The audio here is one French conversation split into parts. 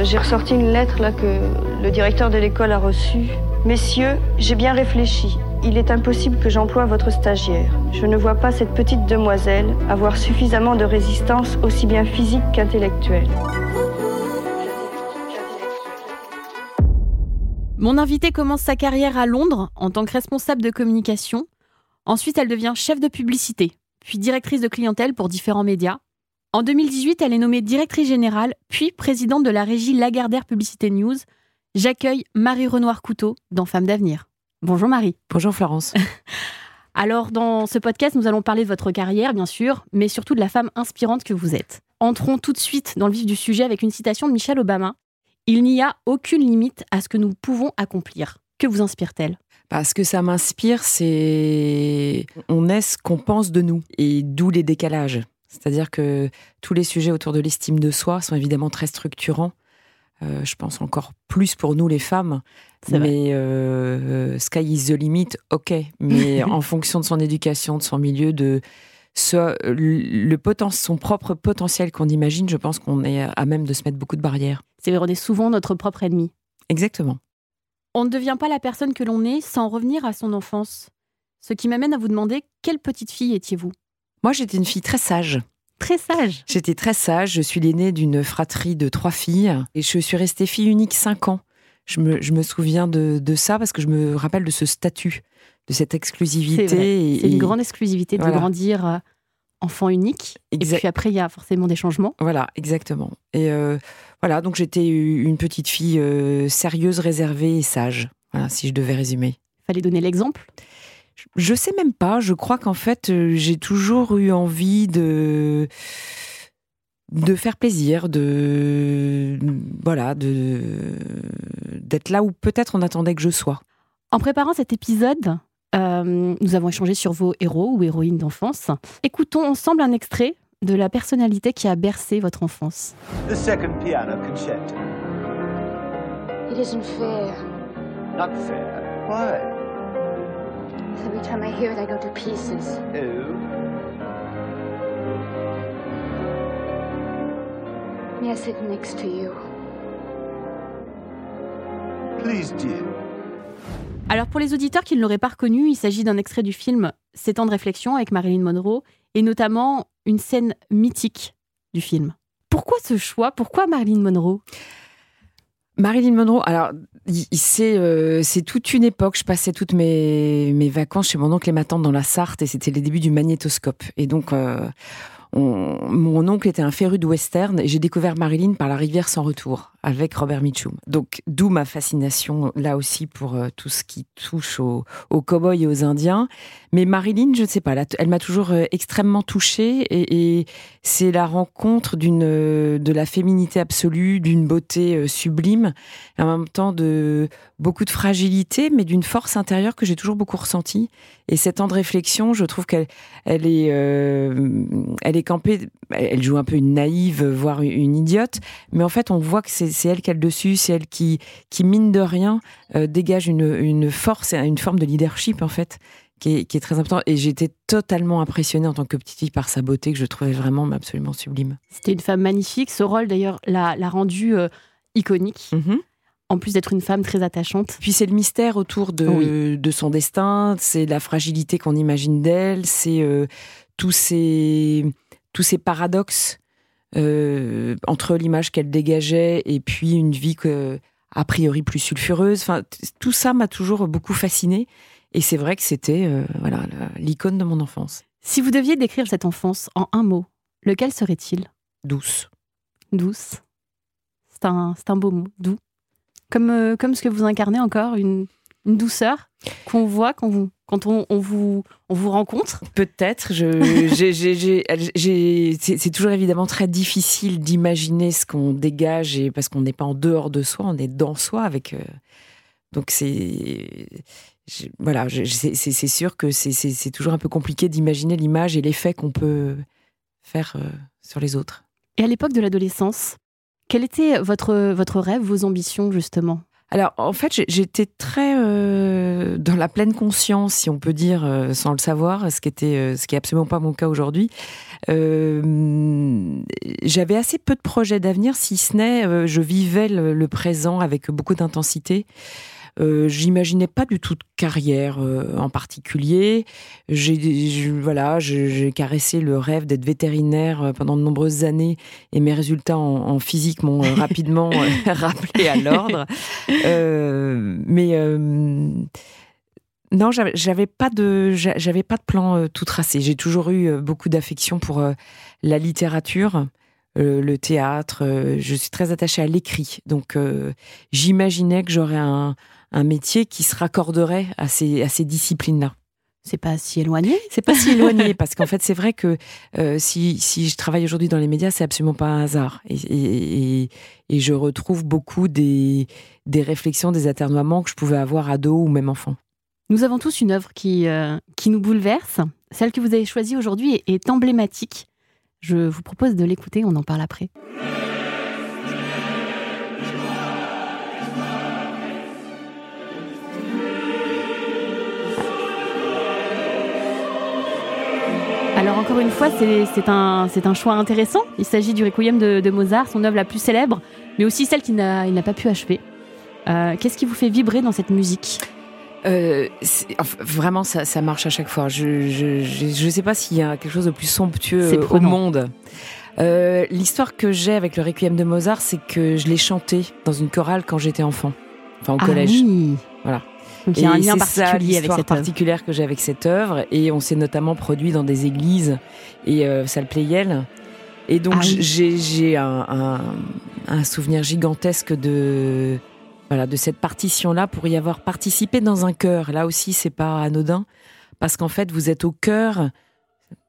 J'ai ressorti une lettre que le directeur de l'école a reçue. Messieurs, j'ai bien réfléchi. Il est impossible que j'emploie votre stagiaire. Je ne vois pas cette petite demoiselle avoir suffisamment de résistance aussi bien physique qu'intellectuelle. Mon invitée commence sa carrière à Londres en tant que responsable de communication. Ensuite, elle devient chef de publicité, puis directrice de clientèle pour différents médias. En 2018, elle est nommée directrice générale, puis présidente de la régie Lagardère Publicité News. J'accueille Marie Renoir Couteau dans Femmes d'avenir. Bonjour Marie. Bonjour Florence. Alors, dans ce podcast, nous allons parler de votre carrière, bien sûr, mais surtout de la femme inspirante que vous êtes. Entrons tout de suite dans le vif du sujet avec une citation de Michelle Obama. Il n'y a aucune limite à ce que nous pouvons accomplir. Que vous inspire-t-elle? Parce que ça m'inspire, c'est on est ce qu'on pense de nous, et d'où les décalages. C'est-à-dire que tous les sujets autour de l'estime de soi sont évidemment très structurants. Euh, je pense encore plus pour nous les femmes. Mais euh, sky is the limit, ok. Mais en fonction de son éducation, de son milieu, de ce, le poten son propre potentiel qu'on imagine, je pense qu'on est à même de se mettre beaucoup de barrières. C'est vrai, on est souvent notre propre ennemi. Exactement. On ne devient pas la personne que l'on est sans revenir à son enfance. Ce qui m'amène à vous demander quelle petite fille étiez-vous? Moi, j'étais une fille très sage. Très sage. J'étais très sage. Je suis l'aînée d'une fratrie de trois filles et je suis restée fille unique cinq ans. Je me, je me souviens de, de, ça parce que je me rappelle de ce statut, de cette exclusivité. C'est une grande exclusivité de voilà. grandir euh, enfant unique. Exact. Et puis après, il y a forcément des changements. Voilà, exactement. Et euh, voilà, donc j'étais une petite fille euh, sérieuse, réservée et sage. Voilà, si je devais résumer. Fallait donner l'exemple. Je sais même pas. Je crois qu'en fait, euh, j'ai toujours eu envie de de faire plaisir, de voilà, de d'être là où peut-être on attendait que je sois. En préparant cet épisode, euh, nous avons échangé sur vos héros ou héroïnes d'enfance. Écoutons ensemble un extrait de la personnalité qui a bercé votre enfance. The second piano concerto. It isn't fair. Not fair. Why? Every time I hear it, I go to pieces. Oh. May I sit next to you? Please do. Alors pour les auditeurs qui ne l'auraient pas reconnu, il s'agit d'un extrait du film Sept ans de réflexion avec Marilyn Monroe et notamment une scène mythique du film. Pourquoi ce choix? Pourquoi Marilyn Monroe? Marilyn Monroe, alors c'est euh, c'est toute une époque. Je passais toutes mes, mes vacances chez mon oncle et ma tante dans la Sarthe et c'était les débuts du magnétoscope. Et donc euh, on, mon oncle était un féru de western et j'ai découvert Marilyn par La rivière sans retour avec Robert Mitchum. Donc d'où ma fascination là aussi pour euh, tout ce qui touche aux, aux cow-boys et aux Indiens. Mais Marilyn, je ne sais pas, elle m'a toujours euh, extrêmement touchée et, c'est la rencontre d'une euh, de la féminité absolue, d'une beauté sublime, et en même temps de beaucoup de fragilité, mais d'une force intérieure que j'ai toujours beaucoup ressentie. Et cet temps de réflexion, je trouve qu'elle elle est, elle est campée, elle joue un peu une naïve, voire une idiote, mais en fait, on voit que c'est elle qui a le dessus, c'est elle qui, qui, mine de rien, euh, dégage une, une force et une forme de leadership, en fait, qui est, qui est très important. Et j'étais totalement impressionnée en tant que petite fille par sa beauté, que je trouvais vraiment absolument sublime. C'était une femme magnifique. Ce rôle, d'ailleurs, l'a rendu euh, iconique. Mm -hmm en plus d'être une femme très attachante. Puis c'est le mystère autour de, oui. de son destin, c'est la fragilité qu'on imagine d'elle, c'est euh, tous, ces, tous ces paradoxes euh, entre l'image qu'elle dégageait et puis une vie que, a priori plus sulfureuse. Enfin, tout ça m'a toujours beaucoup fasciné. Et c'est vrai que c'était euh, voilà l'icône de mon enfance. Si vous deviez décrire cette enfance en un mot, lequel serait-il? Douce. Douce. C'est un, un beau mot, doux. Comme, euh, comme ce que vous incarnez encore, une, une douceur qu'on voit quand, vous, quand on, on, vous, on vous rencontre Peut-être. C'est toujours évidemment très difficile d'imaginer ce qu'on dégage et parce qu'on n'est pas en dehors de soi, on est dans soi avec. Euh, donc c'est voilà, c'est sûr que c'est toujours un peu compliqué d'imaginer l'image et l'effet qu'on peut faire euh, sur les autres. Et à l'époque de l'adolescence, quel était votre, votre rêve, vos ambitions justement? Alors, en fait, j'étais très euh, dans la pleine conscience, si on peut dire, euh, sans le savoir, ce qui était, ce qui est absolument pas mon cas aujourd'hui. J'avais assez peu de projets d'avenir, si ce n'est, je vivais le, présent avec beaucoup d'intensité. Euh, j'imaginais pas du tout de carrière euh, en particulier. J'ai voilà, j'ai caressé le rêve d'être vétérinaire euh, pendant de nombreuses années et mes résultats en, physique m'ont rapidement rappelé à l'ordre. mais non, j'avais pas de, j'avais pas de plan tout tracé. J'ai toujours eu beaucoup d'affection pour la littérature. le théâtre, je suis très attachée à l'écrit. Donc j'imaginais que j'aurais un, un métier qui se raccorderait à ces, à ces disciplines-là. C'est pas si éloigné C'est pas si éloigné, parce qu'en fait, c'est vrai que euh, si, si, je travaille aujourd'hui dans les médias, c'est absolument pas un hasard. Et, et, et, je retrouve beaucoup des, des réflexions, des aternoiements que je pouvais avoir ado ou même enfant. Nous avons tous une œuvre qui, euh, qui nous bouleverse. Celle que vous avez choisie aujourd'hui est, est emblématique. Je vous propose de l'écouter, on en parle après. Alors encore une fois, c'est un, un, choix intéressant. Il s'agit du Requiem de, Mozart, son œuvre la plus célèbre, mais aussi celle qu'il n'a pas pu achever. Euh, qu'est-ce qui vous fait vibrer dans cette musique? Euh, vraiment, ça, marche à chaque fois. Je ne sais pas s'il y a quelque chose de plus somptueux au monde. Euh, l'histoire que j'ai avec le Requiem de Mozart, c'est que je l'ai chanté dans une chorale quand j'étais enfant, enfin au ah collège. Oui. Voilà. Donc il y a un lien particulier avec cette particulière que j'ai avec cette œuvre. Et on s'est notamment produit dans des églises et euh, salle Playel. Et donc ah j'ai un, un, souvenir gigantesque de voilà de cette partition là pour y avoir participé dans un chœur. Là aussi c'est pas anodin parce qu'en fait vous êtes au cœur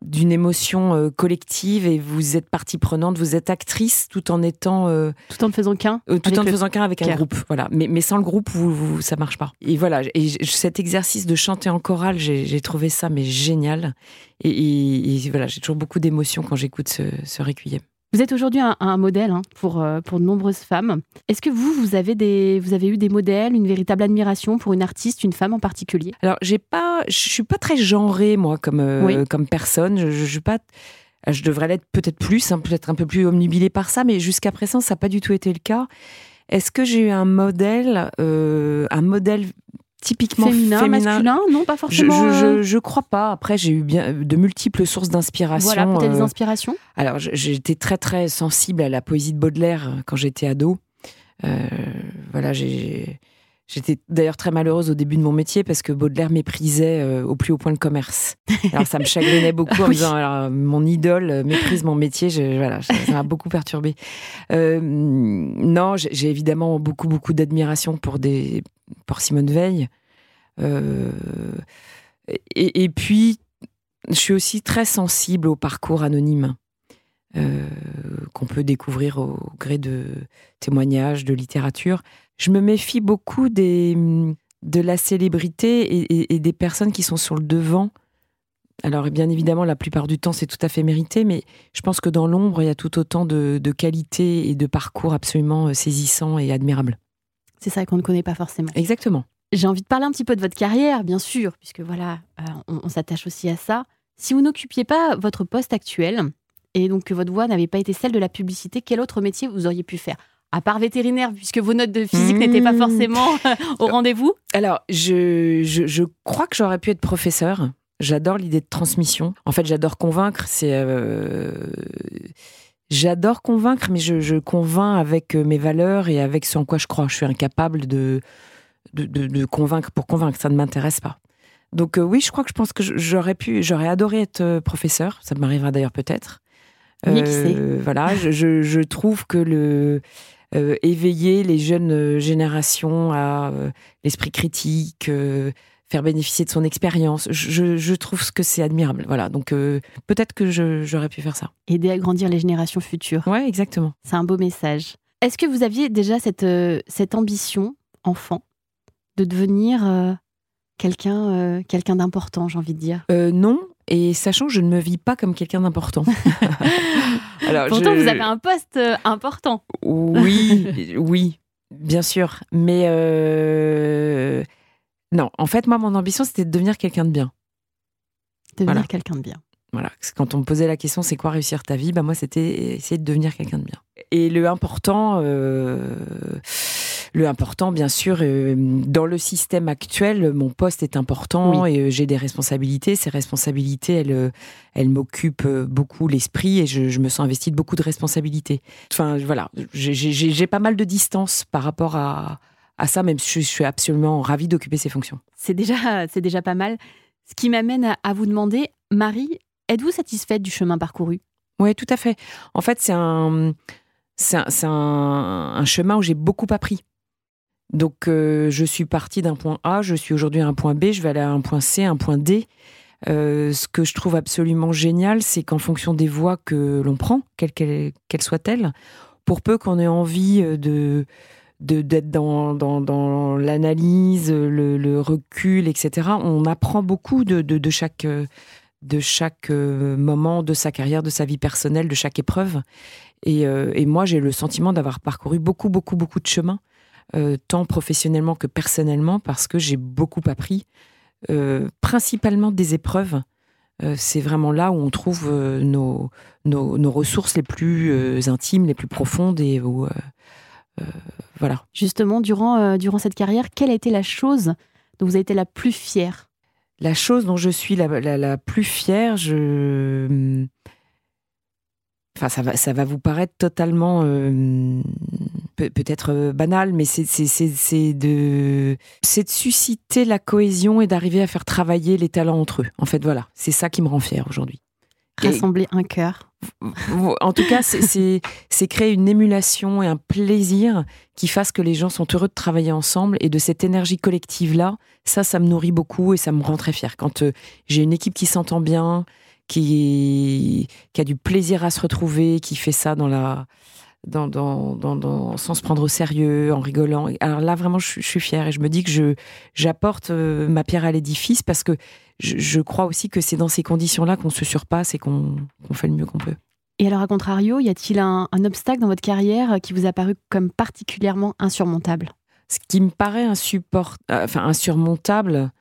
d'une émotion euh, collective et vous êtes partie prenante, vous êtes actrice tout en étant euh, tout en ne faisant qu'un euh, tout en ne faisant qu'un avec un groupe voilà. Mais, mais sans le groupe vous, vous, ça marche pas. Et voilà et cet exercice de chanter en chorale j'ai trouvé ça mais génial. Et, voilà j'ai toujours beaucoup d'émotions quand j'écoute ce, ce requiem vous êtes aujourd'hui un, modèle hein, pour, euh, pour de nombreuses femmes. Est-ce que vous, vous avez, des, vous avez eu des modèles, une véritable admiration pour une artiste, une femme en particulier? Alors, j'ai pas, je suis pas très genrée, moi, comme, euh, comme personne. Je, je, pas je devrais l'être peut-être plus, hein, peut-être un peu plus omnibilée par ça, mais jusqu'à présent, ça n'a pas du tout été le cas. Est-ce que j'ai eu un modèle, euh, un modèle typiquement féminin, masculin, non, pas forcément. Je, je, crois pas. Après, j'ai eu bien de multiples sources d'inspiration. Voilà, peut-être des inspirations. alors, j'étais très très sensible à la poésie de Baudelaire quand j'étais ado. Euh, voilà, j'ai J'étais d'ailleurs très malheureuse au début de mon métier parce que Baudelaire méprisait euh, au plus haut point le commerce. Alors ça me chagrinait beaucoup en me disant alors, mon idole méprise mon métier. Je, voilà, ça m'a beaucoup perturbé. Euh, non, j'ai évidemment beaucoup beaucoup d'admiration pour des pour Simone Veil. Euh, et, et, puis je suis aussi très sensible au parcours anonyme. qu'on peut découvrir au gré de témoignages, de littérature je me méfie beaucoup des, de la célébrité et, des personnes qui sont sur le devant. Alors, bien évidemment, la plupart du temps, c'est tout à fait mérité, mais je pense que dans l'ombre, il y a tout autant de, de qualités et de parcours absolument euh, saisissants et admirables. C'est ça qu'on ne connaît pas forcément. Exactement. J'ai envie de parler un petit peu de votre carrière, bien sûr, puisque voilà, euh, on, on s'attache aussi à ça. Si vous n'occupiez pas votre poste actuel, et donc que votre voix n'avait pas été celle de la publicité, quel autre métier vous auriez pu faire? À part vétérinaire, puisque vos notes de physique n'étaient pas mmh. forcément au rendez-vous Alors, je, je, crois que j'aurais pu être professeur. J'adore l'idée de transmission. En fait, j'adore convaincre. C'est, euh, J'adore convaincre, mais je, je, convainc avec mes valeurs et avec ce en quoi je crois. Je suis incapable de, de, de, convaincre pour convaincre. Ça ne m'intéresse pas. Donc oui, je crois que je pense que j'aurais pu, j'aurais adoré être professeur. Ça m'arrivera d'ailleurs peut-être. Euh, voilà, je, je, je, trouve que le euh, éveiller les jeunes générations à euh, l'esprit critique, euh, faire bénéficier de son expérience, je, je, trouve que c'est admirable. Voilà, donc peut-être que j'aurais pu faire ça. Aider à grandir les générations futures. Ouais, exactement. C'est un beau message. Est-ce que vous aviez déjà cette, cette ambition, enfant, de devenir quelqu'un quelqu'un d'important, j'ai envie de dire? Non, et sachant que je ne me vis pas comme quelqu'un d'important. Alors, Pourtant, vous avez un poste euh, important. Oui, oui, bien sûr. Mais euh... non, en fait, moi, mon ambition, c'était de devenir quelqu'un de bien. Devenir voilà. quelqu'un de bien. Voilà. Quand on me posait la question, c'est quoi réussir ta vie? Bah moi, c'était essayer de devenir quelqu'un de bien. Et le important, euh... Le important, bien sûr, euh, dans le système actuel, mon poste est important et euh, j'ai des responsabilités. Ces responsabilités, elles, euh, elles m'occupent beaucoup l'esprit et je, me sens investie de beaucoup de responsabilités. Enfin, voilà, j'ai pas mal de distance par rapport à, à ça, même si je suis absolument ravie d'occuper ces fonctions. C'est déjà, c'est déjà pas mal. Ce qui m'amène à vous demander, Marie, êtes-vous satisfaite du chemin parcouru? Oui, tout à fait. En fait, c'est un, c'est un, un, chemin où j'ai beaucoup appris. Donc, euh, je suis partie d'un point A, je suis aujourd'hui à un point B, je vais aller à un point C, un point D. Euh, ce que je trouve absolument génial, c'est qu'en fonction des voies que l'on prend, quelles qu'elles soient-elles, pour peu qu'on ait envie euh, de d'être dans, dans, dans l'analyse, le, recul, etc. On apprend beaucoup de, de, de chaque, de chaque moment de sa carrière, de sa vie personnelle, de chaque épreuve. Et, et moi, j'ai le sentiment d'avoir parcouru beaucoup, beaucoup, beaucoup de chemins euh, tant professionnellement que personnellement, parce que j'ai beaucoup appris, euh, principalement des épreuves. Euh, c'est vraiment là où on trouve nos, nos, ressources les plus intimes, les plus profondes et où, voilà. Justement, durant, durant cette carrière, quelle a été la chose dont vous avez été la plus fière? La chose dont je suis la, la, la plus fière, je Enfin, ça va, ça va vous paraître totalement peut-être euh, banal, mais c'est de, de susciter la cohésion et d'arriver à faire travailler les talents entre eux. En fait, voilà, c'est ça qui me rend fier aujourd'hui. Rassembler un cœur. En tout cas, c'est créer une émulation et un plaisir qui fasse que les gens sont heureux de travailler ensemble et de cette énergie collective-là. Ça, ça me nourrit beaucoup et ça me rend très fier. Quand euh, j'ai une équipe qui s'entend bien, qui, qui a du plaisir à se retrouver, qui fait ça dans la, dans, dans, dans, sans se prendre au sérieux, en rigolant. Alors là, vraiment, je, suis fière et je me dis que je, j'apporte euh, ma pierre à l'édifice parce que je, crois aussi que c'est dans ces conditions-là qu'on se surpasse et qu'on, fait le mieux qu'on peut. Et alors, à contrario, y a-t-il un, un, obstacle dans votre carrière qui vous a paru comme particulièrement insurmontable? Ce qui me paraît insupport... Euh, enfin, insurmontable,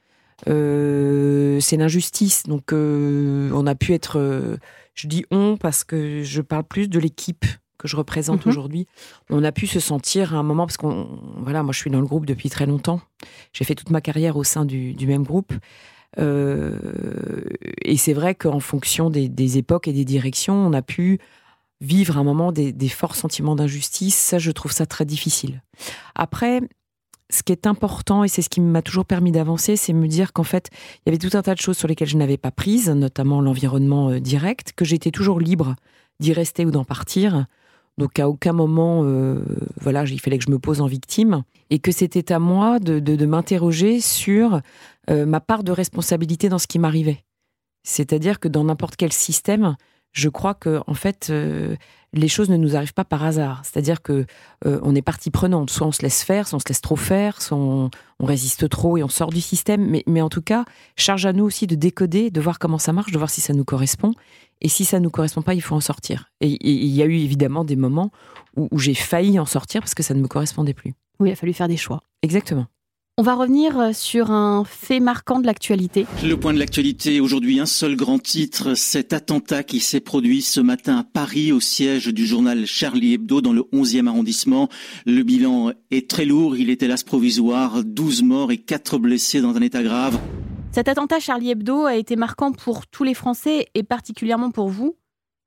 euh, c'est l'injustice. Donc, euh, on a pu être. Euh, je dis on parce que je parle plus de l'équipe que je représente mhm. aujourd'hui. On a pu se sentir à un moment, parce qu'on. Voilà, moi, je suis dans le groupe depuis très longtemps. J'ai fait toute ma carrière au sein du, même groupe. et c'est vrai qu'en fonction des, époques et des directions, on a pu vivre un moment des, des forts sentiments d'injustice. Ça, je trouve ça très difficile. Après, ce qui est important, et c'est ce qui m'a toujours permis d'avancer, c'est me dire qu'en fait, il y avait tout un tas de choses sur lesquelles je n'avais pas prise, notamment l'environnement euh, direct, que j'étais toujours libre d'y rester ou d'en partir. Donc à aucun moment, euh, voilà, il fallait que je me pose en victime, et que c'était à moi de, m'interroger sur euh, ma part de responsabilité dans ce qui m'arrivait. C'est-à-dire que dans n'importe quel système, je crois que en fait, les choses ne nous arrivent pas par hasard. C'est-à-dire que euh, on est partie prenante. Soit on se laisse faire, soit on se laisse trop faire, soit on, résiste trop et on sort du système. Mais, mais, en tout cas, charge à nous aussi de décoder, de voir comment ça marche, de voir si ça nous correspond. Et si ça ne nous correspond pas, il faut en sortir. Et il y a eu évidemment des moments où, où j'ai failli en sortir parce que ça ne me correspondait plus. Oui, il a fallu faire des choix. Exactement. On va revenir euh, sur un fait marquant de l'actualité. Le point de l'actualité, aujourd'hui, un seul grand titre, cet attentat qui s'est produit ce matin à Paris au siège du journal Charlie Hebdo dans le 11e arrondissement. Le bilan est très lourd, il est hélas provisoire, 12 morts et 4 blessés dans un état grave. Cet attentat Charlie Hebdo a été marquant pour tous les Français et particulièrement pour vous.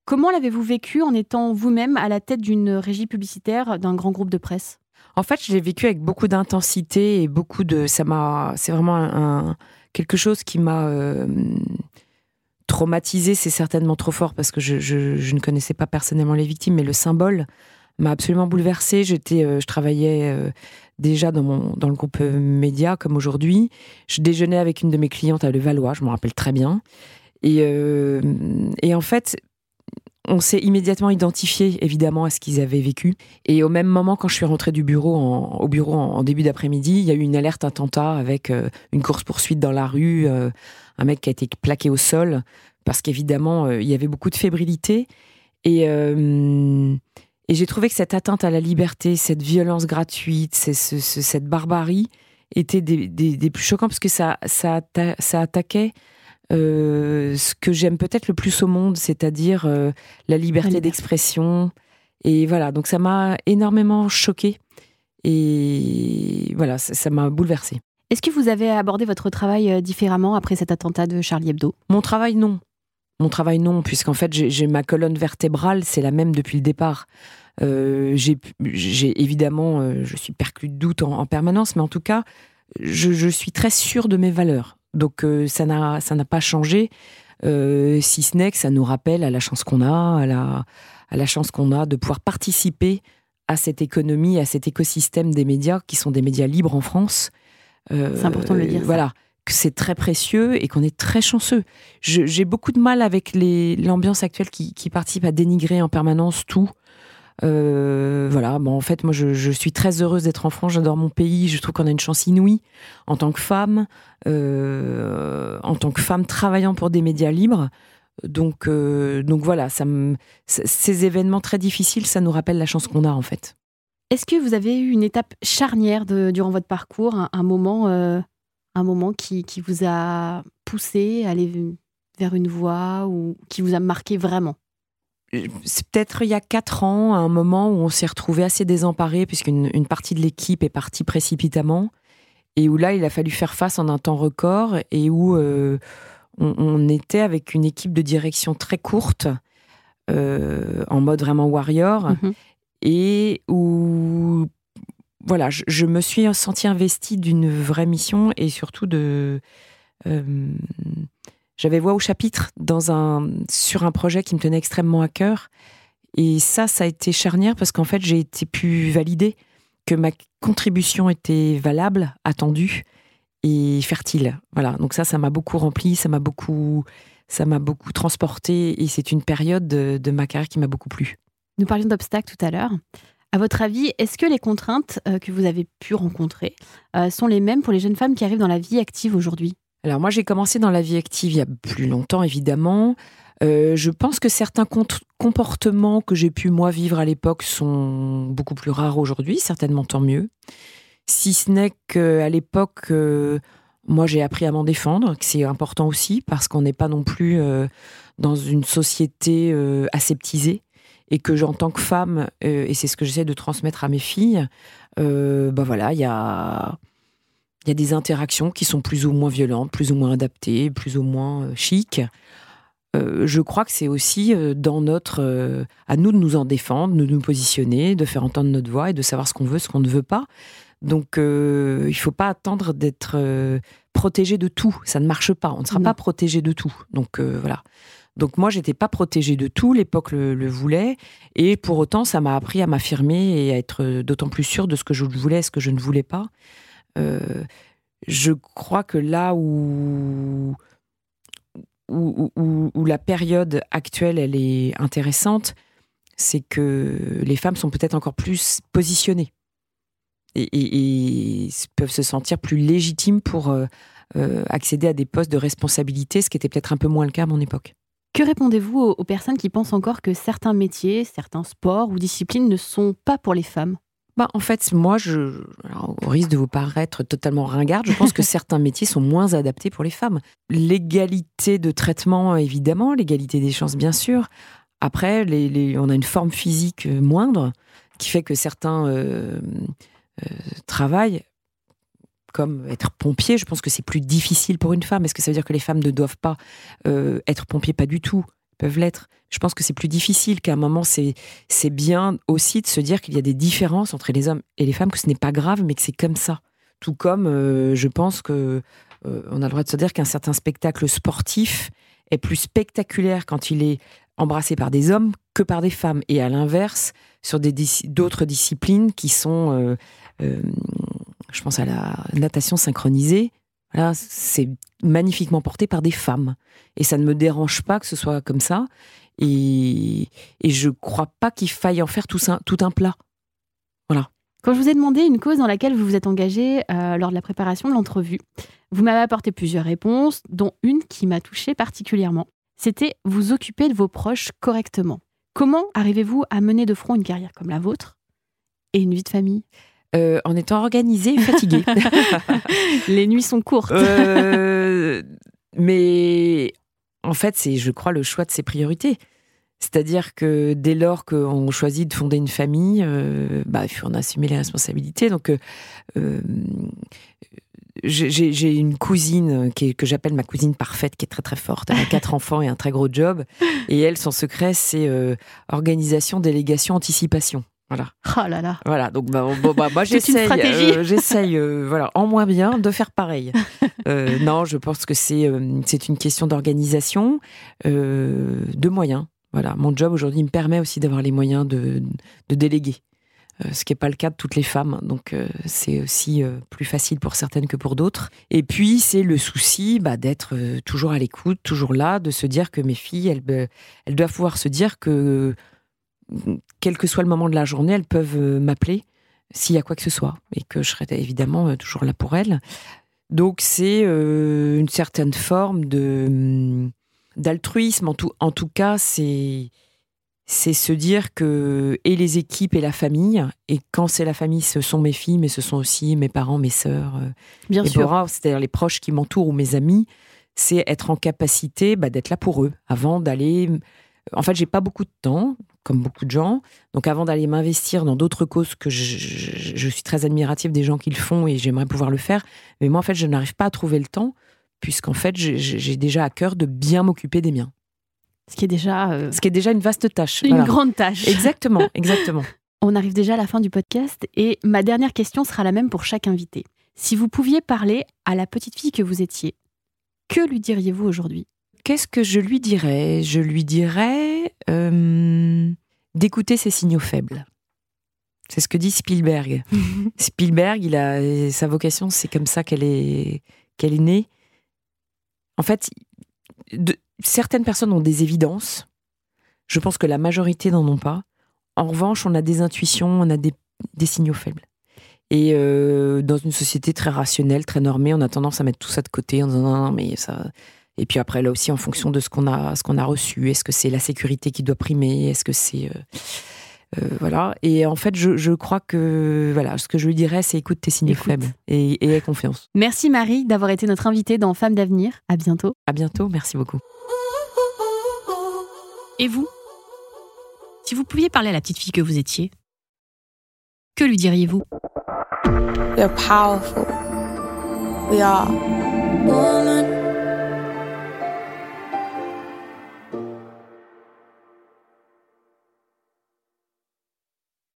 Comment l'avez-vous vécu en étant vous-même à la tête d'une régie publicitaire d'un grand groupe de presse? En fait, je l'ai vécu avec beaucoup d'intensité et beaucoup de. Ça m'a. C'est vraiment quelque chose qui m'a euh, traumatisé. C'est certainement trop fort parce que je, je, ne connaissais pas personnellement les victimes, mais le symbole m'a absolument bouleversée. J'étais, euh, je travaillais euh, déjà dans, mon, dans le groupe Média comme aujourd'hui. Je déjeunais avec une de mes clientes à Levallois, je me rappelle très bien. Et, et en fait, on s'est immédiatement identifié évidemment à ce qu'ils avaient vécu. Et au même moment, quand je suis rentrée du bureau au bureau en, début d'après-midi, il y a eu une alerte attentat avec euh, une course poursuite dans la rue, euh, un mec qui a été plaqué au sol parce qu'évidemment euh, il y avait beaucoup de fébrilité. Et, et j'ai trouvé que cette atteinte à la liberté, cette violence gratuite, cette barbarie était des, plus choquants parce que ça, ça, ça attaquait euh, ce que j'aime peut-être le plus au monde, c'est-à-dire euh, la liberté d'expression. Et voilà, donc ça m'a énormément choqué et voilà, ça m'a bouleversé. Est-ce que vous avez abordé votre travail euh, différemment après cet attentat de Charlie Hebdo? Mon travail, non. Mon travail, non, puisqu'en fait, j'ai ma colonne vertébrale, c'est la même depuis le départ. j'ai évidemment, je suis perclus de doute en, permanence, mais en tout cas, je, je suis très sûre de mes valeurs. Donc euh, ça n'a ça pas changé, euh, si ce n'est que ça nous rappelle à la chance qu'on a, à la, à la chance qu'on a de pouvoir participer à cette économie, à cet écosystème des médias qui sont des médias libres en France. Euh, c'est important de le dire. Voilà, que c'est très précieux et qu'on est très chanceux. J'ai beaucoup de mal avec l'ambiance actuelle qui, participe à dénigrer en permanence tout. Euh, voilà, bon, en fait, moi, je, suis très heureuse d'être en France. J'adore mon pays. Je trouve qu'on a une chance inouïe en tant que femme, euh, en tant que femme travaillant pour des médias libres. Donc, euh, donc voilà, ces événements très difficiles, ça nous rappelle la chance qu'on a en fait. Est-ce que vous avez eu une étape charnière durant votre parcours, un, moment, un moment qui, qui, vous a poussé à aller vers une voie ou qui vous a marqué vraiment? C'est peut-être il y a quatre ans, à un moment où on s'est retrouvé assez désemparé, puisqu'une une partie de l'équipe est partie précipitamment, et où là, il a fallu faire face en un temps record, et où euh, on, était avec une équipe de direction très courte, euh, en mode vraiment warrior, mhm. et où voilà, je, me suis sentie investie d'une vraie mission et surtout de euh, j'avais voix au chapitre dans un, sur un projet qui me tenait extrêmement à cœur. Et ça, ça a été charnière parce qu'en fait, j'ai été pu valider que ma contribution était valable, attendue et fertile. Voilà. Donc ça, ça m'a beaucoup rempli, ça m'a beaucoup, ça m'a beaucoup transporté et c'est une période de, ma carrière qui m'a beaucoup plu. Nous parlions d'obstacles tout à l'heure. À votre avis, est-ce que les contraintes euh, que vous avez pu rencontrer euh, sont les mêmes pour les jeunes femmes qui arrivent dans la vie active aujourd'hui? Alors moi j'ai commencé dans la vie active il y a plus longtemps évidemment. Euh, je pense que certains comportements que j'ai pu moi vivre à l'époque sont beaucoup plus rares aujourd'hui, certainement tant mieux. Si ce n'est qu'à l'époque, moi j'ai appris à m'en défendre, que c'est important aussi parce qu'on n'est pas non plus dans une société aseptisée et que en tant que femme, et c'est ce que j'essaie de transmettre à mes filles, bah voilà, il y a y a des interactions qui sont plus ou moins violentes, plus ou moins adaptées, plus ou moins euh, chic. Euh, je crois que c'est aussi euh, dans notre, à nous de nous en défendre, de nous positionner, de faire entendre notre voix et de savoir ce qu'on veut, ce qu'on ne veut pas. Donc, il ne faut pas attendre d'être protégé de tout. Ça ne marche pas. On ne sera pas protégé de tout. Donc voilà. Donc moi, j'étais pas protégée de tout. L'époque le, voulait, et pour autant, ça m'a appris à m'affirmer et à être d'autant plus sûre de ce que je voulais, et ce que je ne voulais pas. Euh, je crois que là où, où, la période actuelle elle est intéressante, c'est que les femmes sont peut-être encore plus positionnées et, peuvent se sentir plus légitimes pour euh, euh, accéder à des postes de responsabilité, ce qui était peut-être un peu moins le cas à mon époque. Que répondez-vous aux personnes qui pensent encore que certains métiers, certains sports ou disciplines ne sont pas pour les femmes? Bah, en fait, moi, je, au risque de vous paraître totalement ringarde, je pense que certains métiers sont moins adaptés pour les femmes. L'égalité de traitement, évidemment, l'égalité des chances, bien sûr. Après, les, on a une forme physique moindre qui fait que certains euh, euh, travaillent comme être pompier. Je pense que c'est plus difficile pour une femme. Est-ce que ça veut dire que les femmes ne doivent pas euh, être pompiers? Pas du tout peuvent l'être. Je pense que c'est plus difficile qu'à un moment, c'est bien aussi de se dire qu'il y a des différences entre les hommes et les femmes, que ce n'est pas grave, mais que c'est comme ça. Tout comme euh, je pense que euh, on a le droit de se dire qu'un certain spectacle sportif est plus spectaculaire quand il est embrassé par des hommes que par des femmes. Et à l'inverse, sur d'autres disciplines qui sont, je pense à la natation synchronisée, voilà, c'est magnifiquement porté par des femmes. Et ça ne me dérange pas que ce soit comme ça. Et, je crois pas qu'il faille en faire tout, un, tout un plat. Voilà. Quand je vous ai demandé une cause dans laquelle vous vous êtes engagé euh, lors de la préparation de l'entrevue, vous m'avez apporté plusieurs réponses, dont une qui m'a touchée particulièrement. C'était vous occuper de vos proches correctement. Comment arrivez-vous à mener de front une carrière comme la vôtre et une vie de famille? Euh, En étant organisé et fatigué. Les nuits sont courtes. Euh, mais en fait, c'est, je crois, le choix de ses priorités. C'est-à-dire que dès lors qu'on choisit de fonder une famille, euh, bah, il faut en assumer les responsabilités. Donc, euh, j'ai une cousine qui est, que j'appelle ma cousine parfaite, qui est très très forte. Elle a quatre enfants et un très gros job. Et elle, son secret, c'est euh, organisation, délégation, anticipation. Voilà. Oh là là. Voilà. Donc, bah, bah, moi, j'essaye, euh, j'essaye, euh, voilà, en moins bien, de faire pareil. Euh, non, je pense que c'est, c'est une question d'organisation, de moyens. Voilà. Mon job aujourd'hui me permet aussi d'avoir les moyens de, de déléguer. Ce qui n'est pas le cas de toutes les femmes. Donc euh, c'est aussi plus facile pour certaines que pour d'autres. Et puis c'est le souci bah, d'être toujours à l'écoute, toujours là, de se dire que mes filles, elles, elles doivent pouvoir se dire que quel que soit le moment de la journée, elles peuvent euh, m'appeler s'il y a quoi que ce soit et que je serai évidemment euh, toujours là pour elles. Donc c'est euh, une certaine forme de hum, d'altruisme. En tout, en tout cas, c'est c'est se dire que et les équipes et la famille et quand c'est la famille, ce sont mes filles, mais ce sont aussi mes parents, mes sœurs, Bien et sûr. Bora, c'est-à-dire les proches qui m'entourent ou mes amis. C'est être en capacité bah, d'être là pour eux avant d'aller. En fait, j'ai pas beaucoup de temps, comme beaucoup de gens. Donc, avant d'aller m'investir dans d'autres causes que je, je- je suis très admirative des gens qui le font et j'aimerais pouvoir le faire. Mais moi, en fait, je n'arrive pas à trouver le temps, puisqu'en fait, j'ai- déjà à cœur de bien m'occuper des miens. Ce qui est déjà euh, Ce qui est déjà une vaste tâche. une Voilà. grande tâche. Exactement, exactement. On arrive déjà à la fin du podcast et ma dernière question sera la même pour chaque invité. Si vous pouviez parler à la petite fille que vous étiez, que lui diriez-vous aujourd'hui? Qu'est-ce que je lui dirais? Je lui dirais euh, d'écouter ses signaux faibles. C'est ce que dit Spielberg. Spielberg, il a sa vocation, c'est comme ça qu'elle est qu'elle est née. En fait, de- certaines personnes ont des évidences. Je pense que la majorité n'en ont pas. En revanche, on a des intuitions, on a des, des signaux faibles. Et euh, dans une société très rationnelle, très normée, on a tendance à mettre tout ça de côté en disant non, non, mais ça. Et puis après, là aussi, en fonction de ce qu'on a, ce qu'on a reçu, est-ce que c'est la sécurité qui doit primer Est-ce que c'est. euh, euh, voilà. Et en fait, je, je crois que voilà, ce que je lui dirais, c'est écoute tes signaux Écoute. faibles et, et aie confiance. Merci Marie d'avoir été notre invitée dans Femmes d'avenir. À bientôt. À bientôt. Merci beaucoup. Et vous? Si vous pouviez parler à la petite fille que vous étiez, que lui diriez-vous? You're powerful. We are.